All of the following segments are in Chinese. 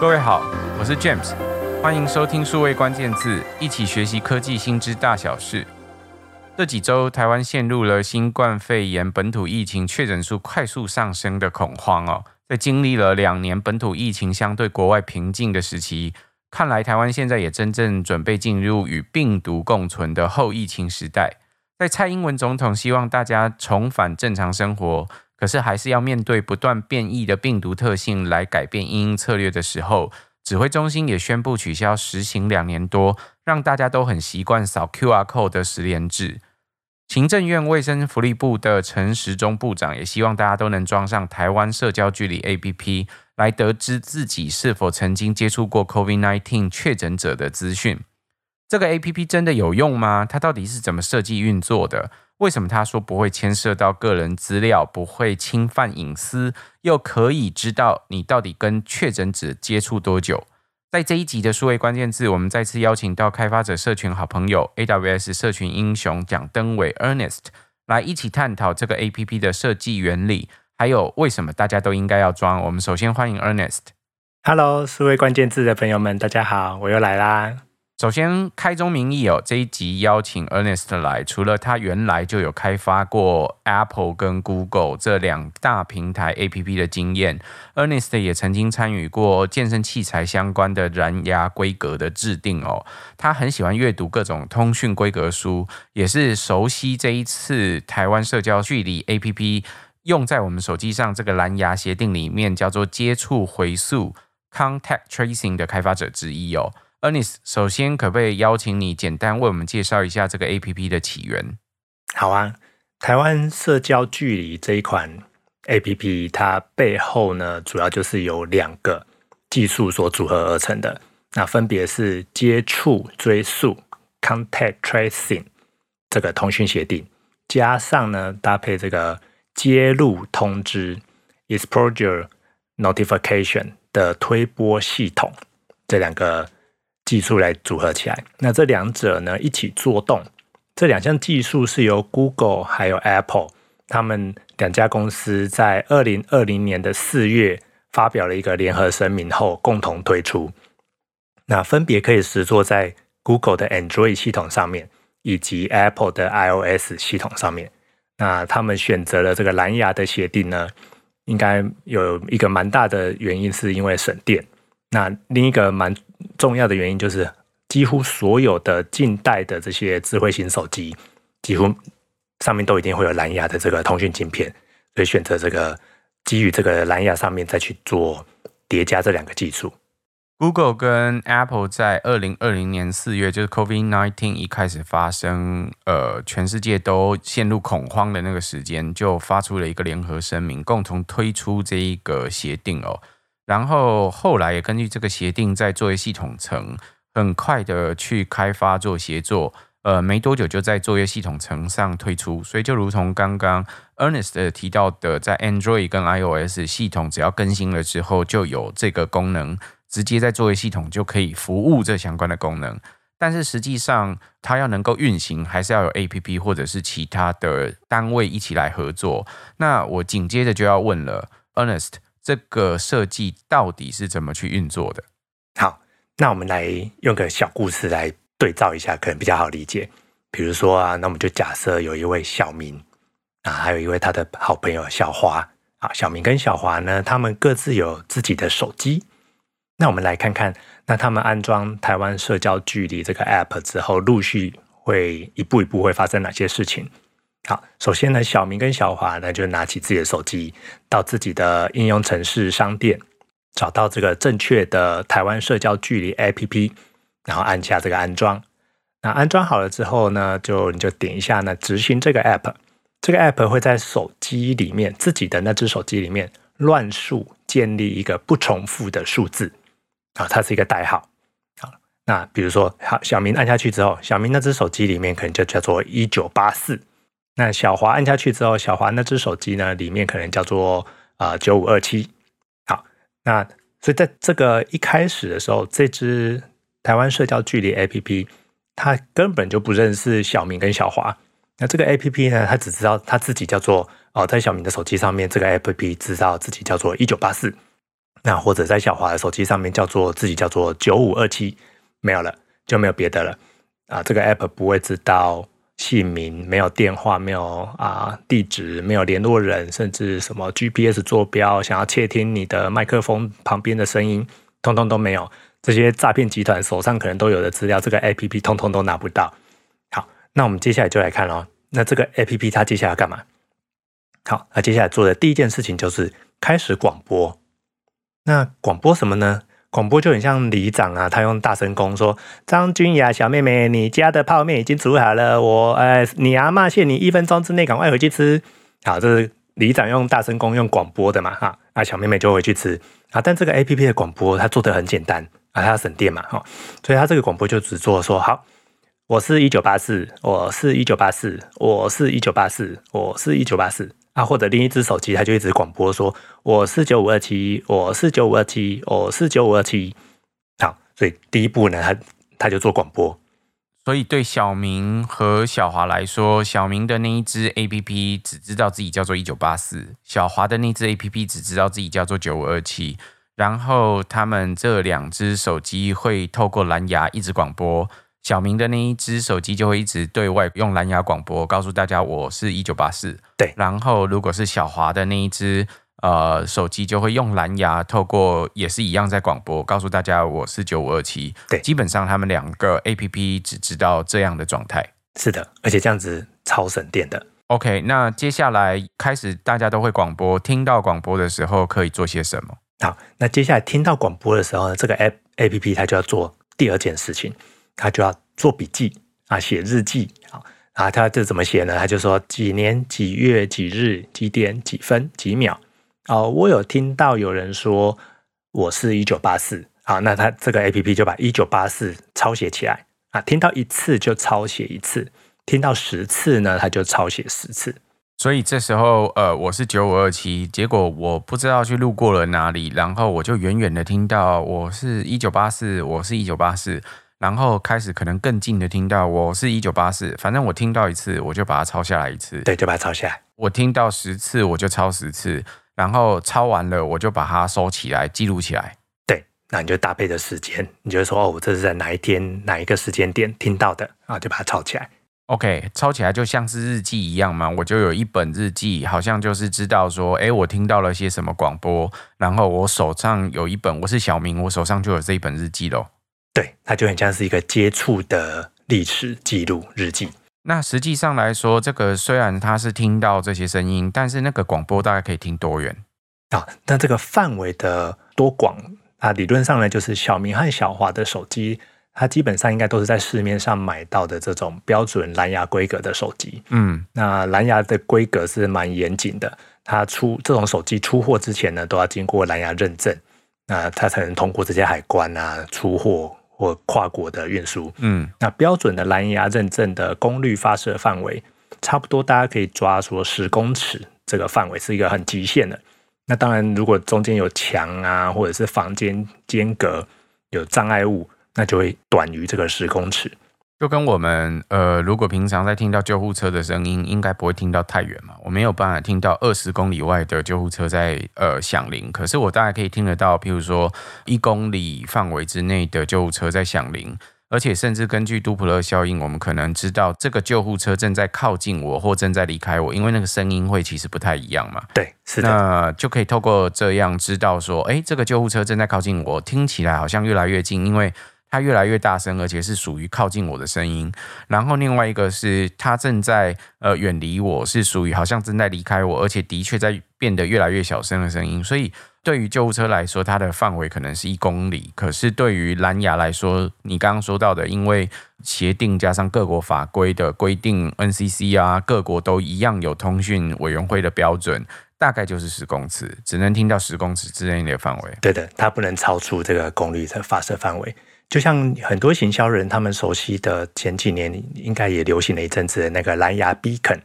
各位好，我是 James，欢迎收听数位关键字，一起学习科技新知大小事。这几周，台湾陷入了新冠肺炎本土疫情确诊数快速上升的恐慌哦。在经历了两年本土疫情相对国外平静的时期，看来台湾现在也真正准备进入与病毒共存的后疫情时代。在蔡英文总统希望大家重返正常生活。可是还是要面对不断变异的病毒特性来改变因应策略的时候，指挥中心也宣布取消实行两年多，让大家都很习惯扫 QR code 的十连制。行政院卫生福利部的陈时中部长也希望大家都能装上台湾社交距离 APP，来得知自己是否曾经接触过 COVID-19 确诊者的资讯。这个 APP 真的有用吗？它到底是怎么设计运作的？为什么他说不会牵涉到个人资料，不会侵犯隐私，又可以知道你到底跟确诊者接触多久？在这一集的数位关键字，我们再次邀请到开发者社群好朋友 AWS 社群英雄蒋登伟 Ernest 来一起探讨这个 APP 的设计原理，还有为什么大家都应该要装。我们首先欢迎 Ernest。Hello，数位关键字的朋友们，大家好，我又来啦。首先，开宗明义哦，这一集邀请 Ernest 来，除了他原来就有开发过 Apple 跟 Google 这两大平台 APP 的经验，Ernest 也曾经参与过健身器材相关的蓝牙规格的制定哦。他很喜欢阅读各种通讯规格书，也是熟悉这一次台湾社交距离 APP 用在我们手机上这个蓝牙协定里面叫做接触回溯 Contact Tracing 的开发者之一哦。Ernest，首先可不可以邀请你简单为我们介绍一下这个 APP 的起源？好啊，台湾社交距离这一款 APP，它背后呢，主要就是由两个技术所组合而成的，那分别是接触追溯 （Contact Tracing） 这个通讯协定，加上呢搭配这个接入通知 （Exposure Notification） 的推波系统，这两个。技术来组合起来，那这两者呢一起作动，这两项技术是由 Google 还有 Apple 他们两家公司在二零二零年的四月发表了一个联合声明后共同推出。那分别可以实作在 Google 的 Android 系统上面，以及 Apple 的 iOS 系统上面。那他们选择了这个蓝牙的协定呢，应该有一个蛮大的原因是因为省电。那另一个蛮重要的原因就是，几乎所有的近代的这些智慧型手机，几乎上面都一定会有蓝牙的这个通讯晶片，所以选择这个基于这个蓝牙上面再去做叠加这两个技术。Google 跟 Apple 在二零二零年四月，就是 COVID-19 一开始发生，呃，全世界都陷入恐慌的那个时间，就发出了一个联合声明，共同推出这一个协定哦。然后后来也根据这个协定，在作业系统层很快的去开发做协作，呃，没多久就在作业系统层上推出。所以就如同刚刚 Ernest 提到的，在 Android 跟 iOS 系统只要更新了之后，就有这个功能，直接在作业系统就可以服务这相关的功能。但是实际上，它要能够运行，还是要有 APP 或者是其他的单位一起来合作。那我紧接着就要问了，Ernest。这个设计到底是怎么去运作的？好，那我们来用个小故事来对照一下，可能比较好理解。比如说啊，那我们就假设有一位小明啊，还有一位他的好朋友小华啊。小明跟小华呢，他们各自有自己的手机。那我们来看看，那他们安装台湾社交距离这个 App 之后，陆续会一步一步会发生哪些事情？好，首先呢，小明跟小华呢就拿起自己的手机，到自己的应用程式商店，找到这个正确的台湾社交距离 APP，然后按下这个安装。那安装好了之后呢，就你就点一下呢，执行这个 App。这个 App 会在手机里面，自己的那只手机里面乱数建立一个不重复的数字啊，它是一个代号。好，那比如说，好，小明按下去之后，小明那只手机里面可能就叫做一九八四。那小华按下去之后，小华那只手机呢，里面可能叫做啊九五二七。好，那所以在这个一开始的时候，这只台湾社交距离 APP，它根本就不认识小明跟小华。那这个 APP 呢，它只知道它自己叫做哦，在小明的手机上面，这个 APP 知道自己叫做一九八四。那或者在小华的手机上面叫做自己叫做九五二七，没有了，就没有别的了啊。这个 app 不会知道姓名，没有电话，没有啊地址，没有联络人，甚至什么 GPS 坐标，想要窃听你的麦克风旁边的声音，通通都没有。这些诈骗集团手上可能都有的资料，这个 app 通通都拿不到。好，那我们接下来就来看喽。那这个 app 它接下来要干嘛？好，那接下来做的第一件事情就是开始广播。那广播什么呢？广播就很像里长啊，他用大声公说：“张君雅小妹妹，你家的泡面已经煮好了，我呃，你阿嬷限你一分钟之内赶快回去吃。”好，这是里长用大声公用广播的嘛，哈，啊，小妹妹就回去吃。啊，但这个 app 的广播它做得很简单啊，它要省电嘛，哈，所以它这个广播就只做说好。我是一九八四，我是一九八四，我是一九八四，我是一九八四啊！或者另一只手机，它就一直广播说：“我是九五二七，我是九五二七，我是九五二七。”好，所以第一步呢，它它就做广播。所以对小明和小华来说，小明的那一只 APP 只知道自己叫做一九八四，小华的那只 APP 只知道自己叫做九五二七。然后他们这两只手机会透过蓝牙一直广播。小明的那一只手机就会一直对外用蓝牙广播，告诉大家我是一九八四。对，然后如果是小华的那一只呃手机，就会用蓝牙透过也是一样在广播，告诉大家我是九五二七。对，基本上他们两个 APP 只知道这样的状态。是的，而且这样子超省电的。OK，那接下来开始大家都会广播，听到广播的时候可以做些什么？好，那接下来听到广播的时候呢，这个 App APP 它就要做第二件事情。他就要做笔记啊，写日记啊，啊，他这怎么写呢？他就说几年几月几日几点几分几秒哦，我有听到有人说我是一九八四，好，那他这个 APP 就把一九八四抄写起来啊，听到一次就抄写一次，听到十次呢，他就抄写十次。所以这时候呃，我是九五二七，结果我不知道去路过了哪里，然后我就远远的听到我是一九八四，我是一九八四。然后开始可能更近的听到我是一九八四，反正我听到一次我就把它抄下来一次，对，就把它抄下来。我听到十次我就抄十次，然后抄完了我就把它收起来记录起来。对，那你就搭配的时间，你就说哦，我这是在哪一天哪一个时间点听到的啊，就把它抄起来。OK，抄起来就像是日记一样嘛，我就有一本日记，好像就是知道说，哎，我听到了些什么广播，然后我手上有一本，我是小明，我手上就有这一本日记喽。对，它就很像是一个接触的历史记录日记。那实际上来说，这个虽然他是听到这些声音，但是那个广播大概可以听多远啊？那这个范围的多广啊？理论上呢，就是小明和小华的手机，它基本上应该都是在市面上买到的这种标准蓝牙规格的手机。嗯，那蓝牙的规格是蛮严谨的，它出这种手机出货之前呢，都要经过蓝牙认证，那它才能通过这些海关啊出货。或跨国的运输，嗯，那标准的蓝牙认证的功率发射范围，差不多大家可以抓说十公尺这个范围是一个很极限的。那当然，如果中间有墙啊，或者是房间间隔有障碍物，那就会短于这个十公尺。就跟我们呃，如果平常在听到救护车的声音，应该不会听到太远嘛。我没有办法听到二十公里外的救护车在呃响铃，可是我大概可以听得到，譬如说一公里范围之内的救护车在响铃，而且甚至根据杜普勒效应，我们可能知道这个救护车正在靠近我或正在离开我，因为那个声音会其实不太一样嘛。对，是的。那就可以透过这样知道说，哎，这个救护车正在靠近我，听起来好像越来越近，因为。它越来越大声，而且是属于靠近我的声音。然后另外一个是它正在呃远离我，是属于好像正在离开我，而且的确在变得越来越小声的声音。所以对于救护车来说，它的范围可能是一公里。可是对于蓝牙来说，你刚刚说到的，因为协定加上各国法规的规定，NCC 啊，各国都一样有通讯委员会的标准，大概就是十公尺，只能听到十公尺之内的范围。对的，它不能超出这个功率的发射范围。就像很多行销人他们熟悉的前几年应该也流行了一阵子的那个蓝牙 Beacon，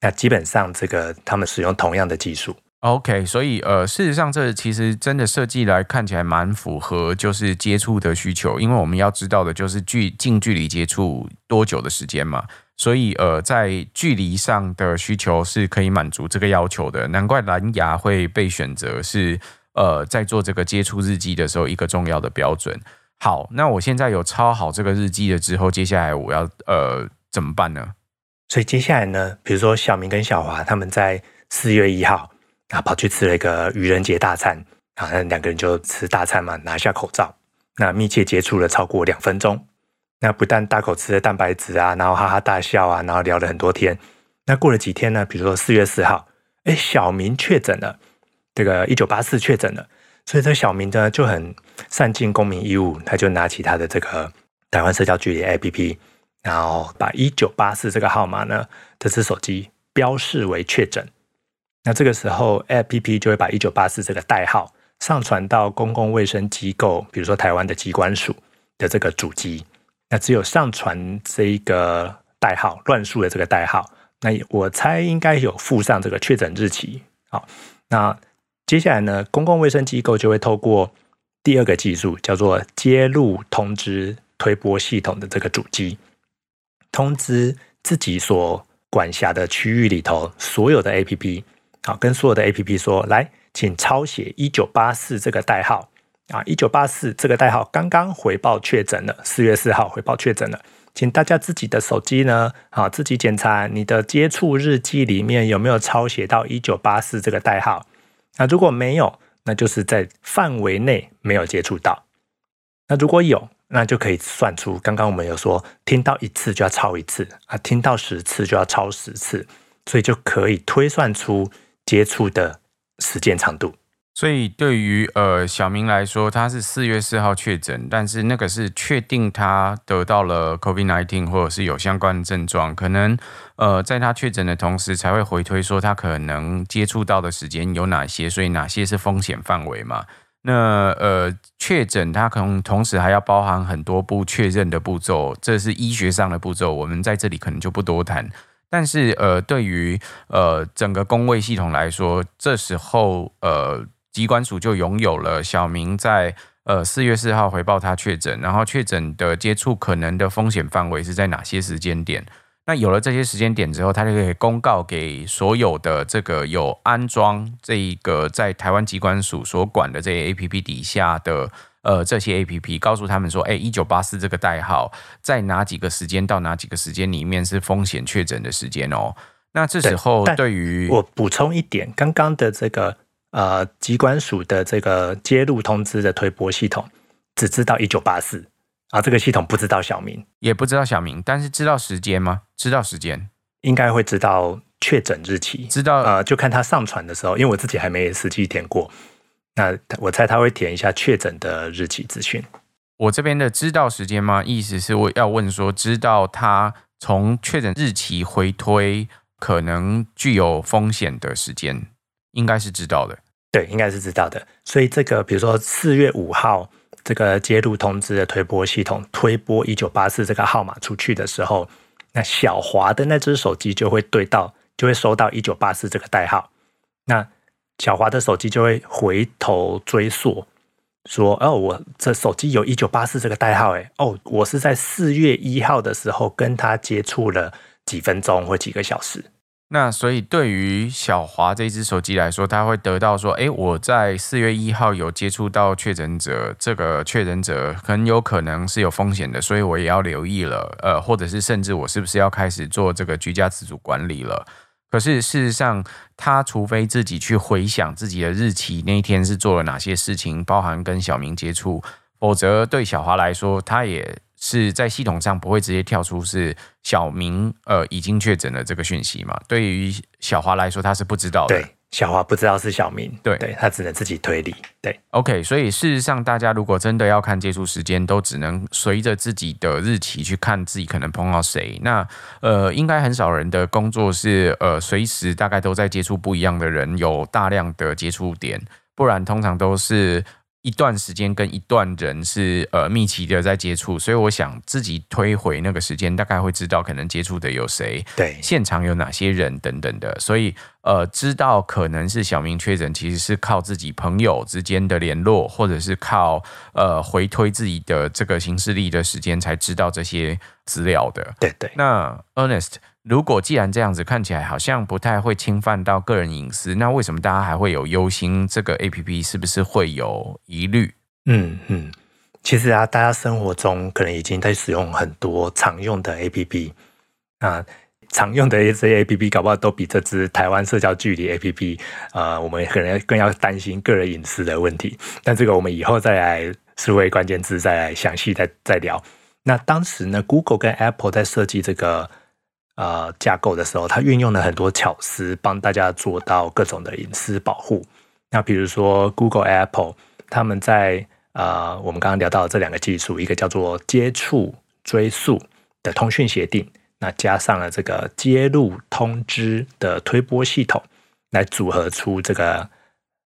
那基本上这个他们使用同样的技术。OK，所以呃，事实上这其实真的设计来看起来蛮符合就是接触的需求，因为我们要知道的就是距近距离接触多久的时间嘛，所以呃，在距离上的需求是可以满足这个要求的，难怪蓝牙会被选择是。呃，在做这个接触日记的时候一个重要的标准。好，那我现在有抄好这个日记了之后，接下来我要呃怎么办呢？所以接下来呢，比如说小明跟小华他们在四月一号啊跑去吃了一个愚人节大餐啊，那两个人就吃大餐嘛，拿下口罩，那密切接触了超过两分钟。那不但大口吃的蛋白质啊，然后哈哈大笑啊，然后聊了很多天。那过了几天呢？比如说四月四号，哎，小明确诊了，这个一九八四确诊了，所以这小明呢就很善尽公民义务，他就拿起他的这个台湾社交距离 APP，然后把一九八四这个号码呢，这只手机标示为确诊。那这个时候 APP 就会把一九八四这个代号上传到公共卫生机构，比如说台湾的机关署的这个主机。那只有上传这一个代号乱数的这个代号，那我猜应该有附上这个确诊日期。好，那接下来呢，公共卫生机构就会透过第二个技术，叫做接入通知推播系统的这个主机，通知自己所管辖的区域里头所有的 APP，好，跟所有的 APP 说，来，请抄写一九八四这个代号。啊，一九八四这个代号刚刚回报确诊了，四月四号回报确诊了，请大家自己的手机呢，啊，自己检查你的接触日记里面有没有抄写到一九八四这个代号。那如果没有，那就是在范围内没有接触到。那如果有，那就可以算出，刚刚我们有说，听到一次就要抄一次啊，听到十次就要抄十次，所以就可以推算出接触的时间长度。所以对于呃小明来说，他是四月四号确诊，但是那个是确定他得到了 COVID-19 或者是有相关的症状，可能呃在他确诊的同时才会回推说他可能接触到的时间有哪些，所以哪些是风险范围嘛？那呃确诊他可能同时还要包含很多步确认的步骤，这是医学上的步骤，我们在这里可能就不多谈。但是呃对于呃整个工位系统来说，这时候呃。疾管署就拥有了小明在呃四月四号回报他确诊，然后确诊的接触可能的风险范围是在哪些时间点？那有了这些时间点之后，他就可以公告给所有的这个有安装这一个在台湾机关署所管的这些 APP 底下的呃这些 APP，告诉他们说，哎，一九八四这个代号在哪几个时间到哪几个时间里面是风险确诊的时间哦。那这时候对于我补充一点，刚刚的这个。呃，机关署的这个接入通知的推播系统只知道一九八四啊，这个系统不知道小明，也不知道小明，但是知道时间吗？知道时间，应该会知道确诊日期，知道呃，就看他上传的时候，因为我自己还没实际填过，那我猜他会填一下确诊的日期资讯。我这边的知道时间吗？意思是我要问说，知道他从确诊日期回推可能具有风险的时间。应该是知道的，对，应该是知道的。所以这个，比如说四月五号这个接入通知的推播系统推播一九八四这个号码出去的时候，那小华的那只手机就会对到，就会收到一九八四这个代号。那小华的手机就会回头追溯，说：“哦，我这手机有一九八四这个代号，哎，哦，我是在四月一号的时候跟他接触了几分钟或几个小时。”那所以对于小华这只手机来说，他会得到说，诶，我在四月一号有接触到确诊者，这个确诊者很有可能是有风险的，所以我也要留意了，呃，或者是甚至我是不是要开始做这个居家自主管理了？可是事实上，他除非自己去回想自己的日期，那一天是做了哪些事情，包含跟小明接触，否则对小华来说，他也。是在系统上不会直接跳出是小明呃已经确诊了这个讯息嘛？对于小华来说，他是不知道的。对，小华不知道是小明，对，对他只能自己推理。对，OK，所以事实上，大家如果真的要看接触时间，都只能随着自己的日期去看自己可能碰到谁。那呃，应该很少人的工作是呃随时大概都在接触不一样的人，有大量的接触点，不然通常都是。一段时间跟一段人是呃密集的在接触，所以我想自己推回那个时间，大概会知道可能接触的有谁，对，现场有哪些人等等的，所以呃知道可能是小明确诊，其实是靠自己朋友之间的联络，或者是靠呃回推自己的这个行事历的时间才知道这些资料的。对对。那 Ernest，如果既然这样子看起来好像不太会侵犯到个人隐私，那为什么大家还会有忧心这个 APP 是不是会有疑虑？嗯嗯，其实啊，大家生活中可能已经在使用很多常用的 APP 啊。常用的这些 A P P，搞不好都比这支台湾社交距离 A P P，呃，我们可能更要担心个人隐私的问题。但这个我们以后再来数位关键字再来详细再再聊。那当时呢，Google 跟 Apple 在设计这个呃架构的时候，它运用了很多巧思，帮大家做到各种的隐私保护。那比如说 Google、Apple，他们在呃我们刚刚聊到的这两个技术，一个叫做接触追溯的通讯协定。那加上了这个接入通知的推播系统，来组合出这个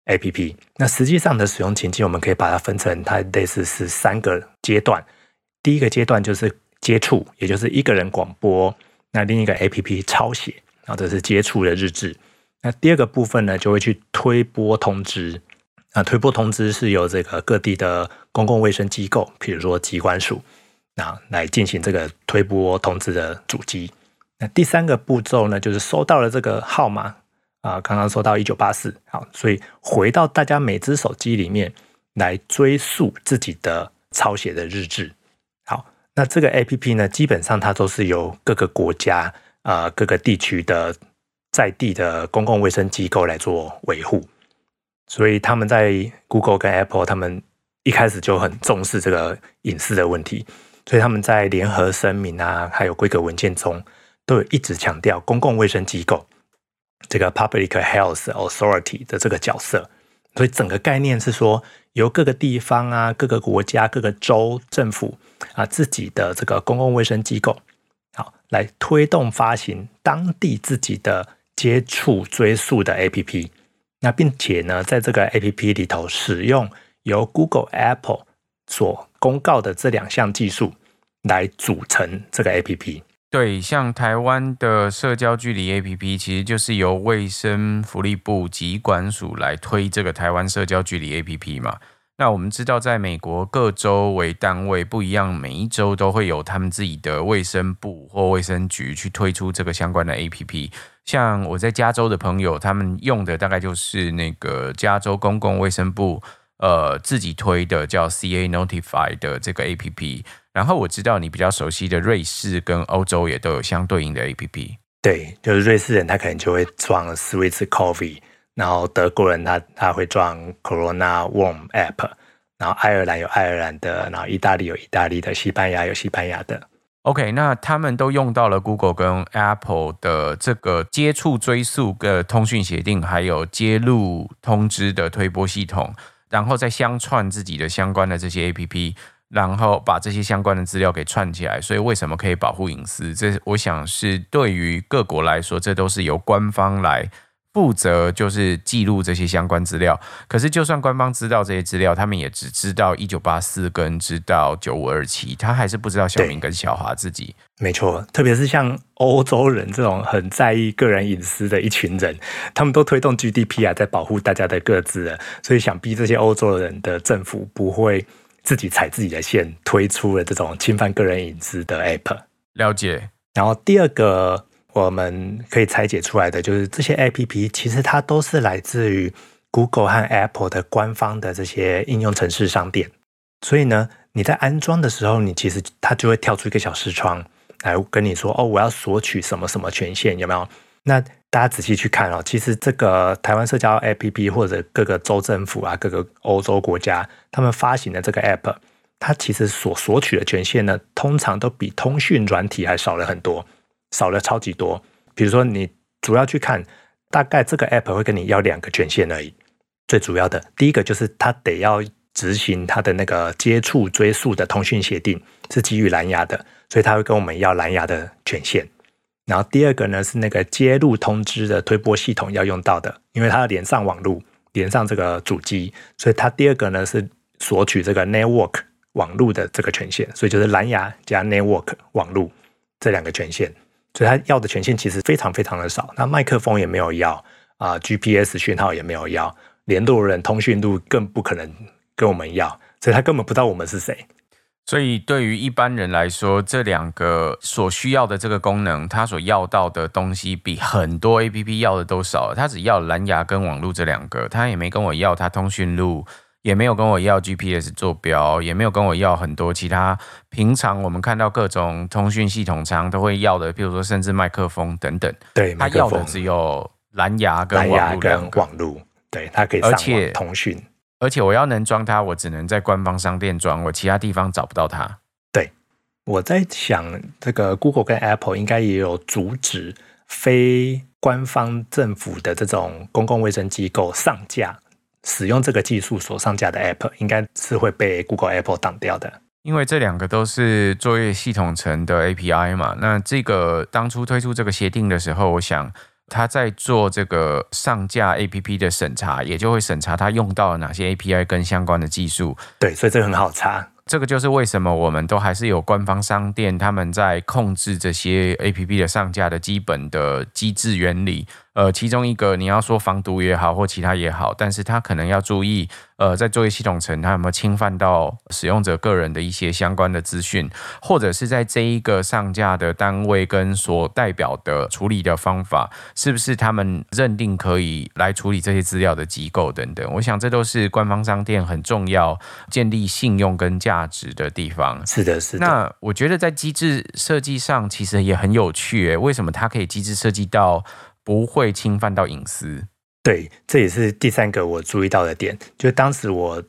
APP。那实际上的使用情境，我们可以把它分成它类似是三个阶段。第一个阶段就是接触，也就是一个人广播，那另一个 APP 抄写，然后这是接触的日志。那第二个部分呢，就会去推播通知。那推播通知是由这个各地的公共卫生机构，比如说疾管署。啊，来进行这个推播通知的主机。那第三个步骤呢，就是收到了这个号码啊，刚刚收到一九八四，好，所以回到大家每只手机里面来追溯自己的抄写的日志。那这个 APP 呢，基本上它都是由各个国家啊、各个地区的在地的公共卫生机构来做维护。所以他们在 Google 跟 Apple，他们一开始就很重视这个隐私的问题。所以他们在联合声明啊，还有规格文件中，都有一直强调公共卫生机构这个 Public Health Authority 的这个角色。所以整个概念是说，由各个地方啊、各个国家、各个州政府啊自己的这个公共卫生机构，好来推动发行当地自己的接触追溯的 APP。那并且呢，在这个 APP 里头使用由 Google、Apple 所公告的这两项技术来组成这个 APP。对，像台湾的社交距离 APP，其实就是由卫生福利部疾管署来推这个台湾社交距离 APP 嘛。那我们知道，在美国各州为单位不一样，每一州都会有他们自己的卫生部或卫生局去推出这个相关的 APP。像我在加州的朋友，他们用的大概就是那个加州公共卫生部。呃，自己推的叫 CA Notify 的这个 APP，然后我知道你比较熟悉的瑞士跟欧洲也都有相对应的 APP。对，就是瑞士人他可能就会装 Swiss Coffee，然后德国人他他会装 Corona Warm App，然后爱尔兰有爱尔兰的，然后意大利有意大利的，西班牙有西班牙的。OK，那他们都用到了 Google 跟 Apple 的这个接触追溯的通讯协定，还有接入通知的推播系统。然后再相串自己的相关的这些 APP，然后把这些相关的资料给串起来。所以为什么可以保护隐私？这我想是对于各国来说，这都是由官方来负责，就是记录这些相关资料。可是就算官方知道这些资料，他们也只知道一九八四跟知道九五二七，他还是不知道小明跟小华自己。没错，特别是像欧洲人这种很在意个人隐私的一群人，他们都推动 GDP 啊在保护大家的个资，所以想必这些欧洲人的政府不会自己踩自己的线，推出了这种侵犯个人隐私的 App。了解。然后第二个。我们可以拆解出来的就是这些 APP，其实它都是来自于 Google 和 Apple 的官方的这些应用程式商店。所以呢，你在安装的时候，你其实它就会跳出一个小视窗来跟你说：“哦，我要索取什么什么权限，有没有？”那大家仔细去看哦，其实这个台湾社交 APP 或者各个州政府啊，各个欧洲国家他们发行的这个 App，它其实所索取的权限呢，通常都比通讯软体还少了很多。少了超级多，比如说你主要去看，大概这个 app 会跟你要两个权限而已。最主要的第一个就是它得要执行它的那个接触追溯的通讯协定，是基于蓝牙的，所以它会跟我们要蓝牙的权限。然后第二个呢是那个接入通知的推波系统要用到的，因为它要连上网络，连上这个主机，所以它第二个呢是索取这个 network 网络的这个权限，所以就是蓝牙加 network 网络这两个权限。所以他要的权限其实非常非常的少，那麦克风也没有要啊、，GPS 讯号也没有要，联络人通讯录更不可能跟我们要，所以他根本不知道我们是谁。所以对于一般人来说，这两个所需要的这个功能，他所要到的东西比很多 APP 要的都少。他只要蓝牙跟网络这两个，他也没跟我要他通讯录，也没有跟我要 GPS 坐标，也没有跟我要很多其他平常我们看到各种通讯系统常都会要的，譬如说甚至麦克风等等。对，他要的只有蓝牙跟网络跟。网络，对，它可以上网通讯。而且我要能装它，我只能在官方商店装，我其他地方找不到它。对，我在想，这个 Google 跟 Apple 应该也有阻止非官方政府的这种公共卫生机构上架使用这个技术所上架的 App，应该是会被 Google、Apple 挡掉的。因为这两个都是作业系统层的 API 嘛。那这个当初推出这个协定的时候，我想。他在做这个上架 APP 的审查，也就会审查他用到了哪些 API 跟相关的技术。对，所以这个很好查。这个就是为什么我们都还是有官方商店，他们在控制这些 APP 的上架的基本的机制原理。呃，其中一个你要说防毒也好，或其他也好，但是他可能要注意，呃，在作业系统层，他有没有侵犯到使用者个人的一些相关的资讯，或者是在这一个上架的单位跟所代表的处理的方法，是不是他们认定可以来处理这些资料的机构等等。我想这都是官方商店很重要建立信用跟价值的地方。是的，是的。那我觉得在机制设计上其实也很有趣，诶，为什么它可以机制设计到？不会侵犯到隐私，对，这也是第三个我注意到的点。就当时我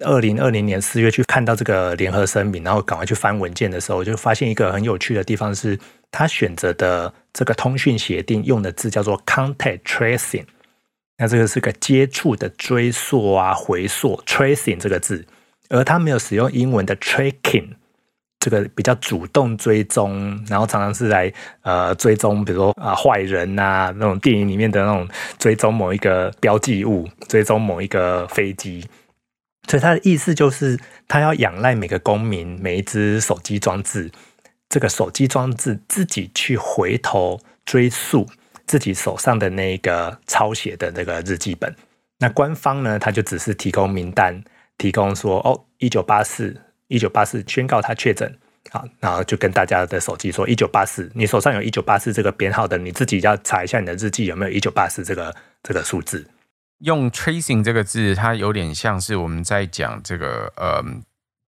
二零二零年四月去看到这个联合声明，然后赶快去翻文件的时候，就发现一个很有趣的地方是，他选择的这个通讯协定用的字叫做 “contact tracing”，那这个是个接触的追溯啊、回溯 tracing 这个字，而他没有使用英文的 “tracking”。这个比较主动追踪，然后常常是来呃追踪，比如说啊、呃、坏人、啊，那种电影里面的那种追踪某一个标记物，追踪某一个飞机。所以他的意思就是，他要仰赖每个公民每一只手机装置，这个手机装置自己去回头追溯自己手上的那个抄写的那个日记本。那官方呢，他就只是提供名单，提供说哦，一九八四。一九八四宣告他确诊，好，然后就跟大家的手机说一九八四，你手上有一九八四这个编号的，你自己要查一下你的日记有没有一九八四这个这个数字。用 tracing 这个字，它有点像是我们在讲这个，呃，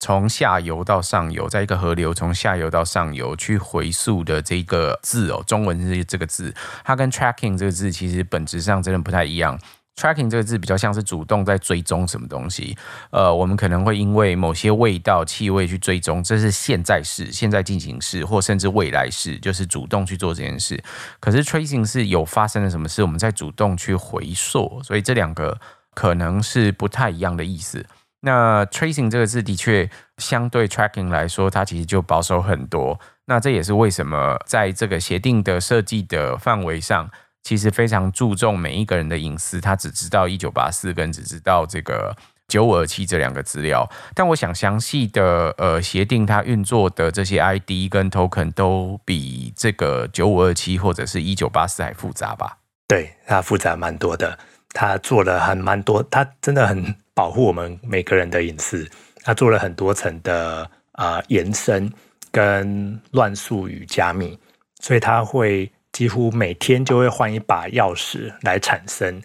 从下游到上游，在一个河流从下游到上游去回溯的这个字哦，中文是这个字，它跟 tracking 这个字其实本质上真的不太一样。Tracking 这个字比较像是主动在追踪什么东西，呃，我们可能会因为某些味道、气味去追踪，这是现在式、现在进行式，或甚至未来式，就是主动去做这件事。可是 Tracing 是有发生了什么事，我们在主动去回溯，所以这两个可能是不太一样的意思。那 Tracing 这个字的确相对 Tracking 来说，它其实就保守很多。那这也是为什么在这个协定的设计的范围上。其实非常注重每一个人的隐私，他只知道一九八四跟只知道这个九五二七这两个资料。但我想详细的呃协定它运作的这些 ID 跟 Token 都比这个九五二七或者是一九八四还复杂吧？对，它复杂蛮多的。它做了很蛮多，它真的很保护我们每个人的隐私。它做了很多层的啊、延伸跟乱数与加密，所以它会。几乎每天就会换一把钥匙来产生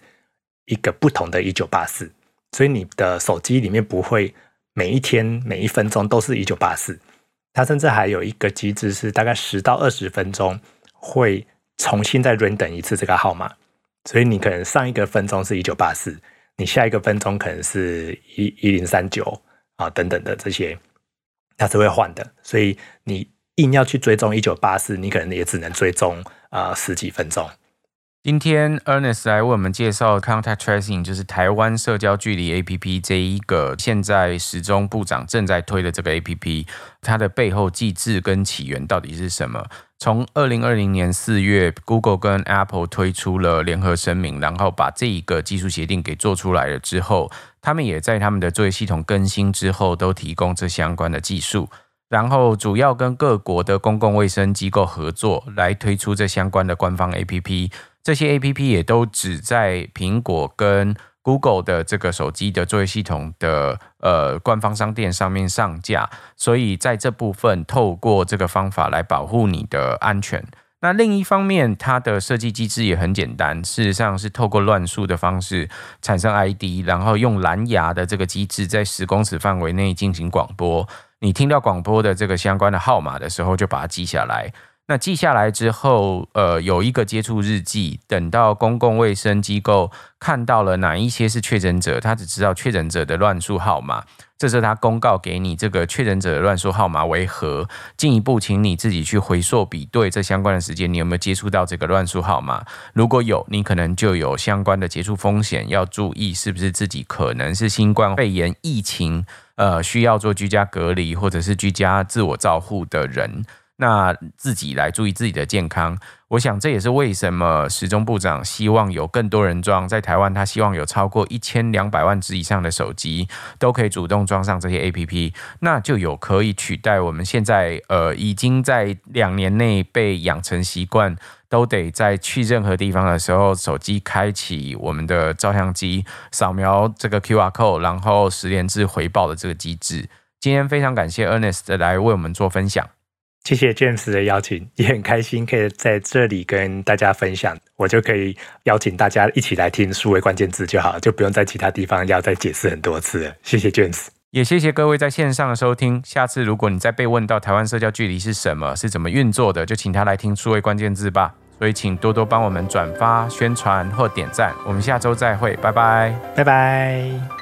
一个不同的1984，所以你的手机里面不会每一天每一分钟都是1984，它甚至还有一个机制是大概十到二十分钟会重新再 random 一次这个号码，所以你可能上一个分钟是1984，你下一个分钟可能是一一零三九啊等等的这些，它是会换的，所以你硬要去追踪1984，你可能也只能追踪。啊、十几分钟。今天 Ernest 来为我们介绍 Contact Tracing，就是台湾社交距离 APP 这一个现在时钟部长正在推的这个 APP，它的背后机制跟起源到底是什么？从二零二零年四月，Google 跟 Apple 推出了联合声明，然后把这一个技术协定给做出来了之后，他们也在他们的作业系统更新之后，都提供这相关的技术。然后主要跟各国的公共卫生机构合作，来推出这相关的官方 APP。这些 APP 也都只在苹果跟 Google 的这个手机的作业系统的呃官方商店上面上架，所以在这部分透过这个方法来保护你的安全。那另一方面，它的设计机制也很简单，事实上是透过乱数的方式产生 ID，然后用蓝牙的这个机制在十公尺范围内进行广播。你听到广播的这个相关的号码的时候，就把它记下来。那记下来之后，呃，有一个接触日记。等到公共卫生机构看到了哪一些是确诊者，他只知道确诊者的乱数号码。这时候他公告给你这个确诊者的乱数号码为何？进一步，请你自己去回溯比对这相关的时间，你有没有接触到这个乱数号码？如果有，你可能就有相关的接触风险，要注意是不是自己可能是新冠肺炎疫情，呃，需要做居家隔离或者是居家自我照护的人。那自己来注意自己的健康，我想这也是为什么时钟部长希望有更多人装。在台湾，他希望有超过一千两百万只以上的手机都可以主动装上这些 APP，那就有可以取代我们现在呃已经在两年内被养成习惯，都得在去任何地方的时候，手机开启我们的照相机，扫描这个 QR code，然后十连制回报的这个机制。今天非常感谢 Ernest 来为我们做分享。谢谢 James 的邀请，也很开心可以在这里跟大家分享，我就可以邀请大家一起来听数位关键字就好，就不用在其他地方要再解释很多次了。谢谢 James，也谢谢各位在线上的收听。下次如果你再被问到台湾社交距离是什么，是怎么运作的，就请他来听数位关键字吧。所以请多多帮我们转发、宣传或点赞。我们下周再会，拜拜，拜拜。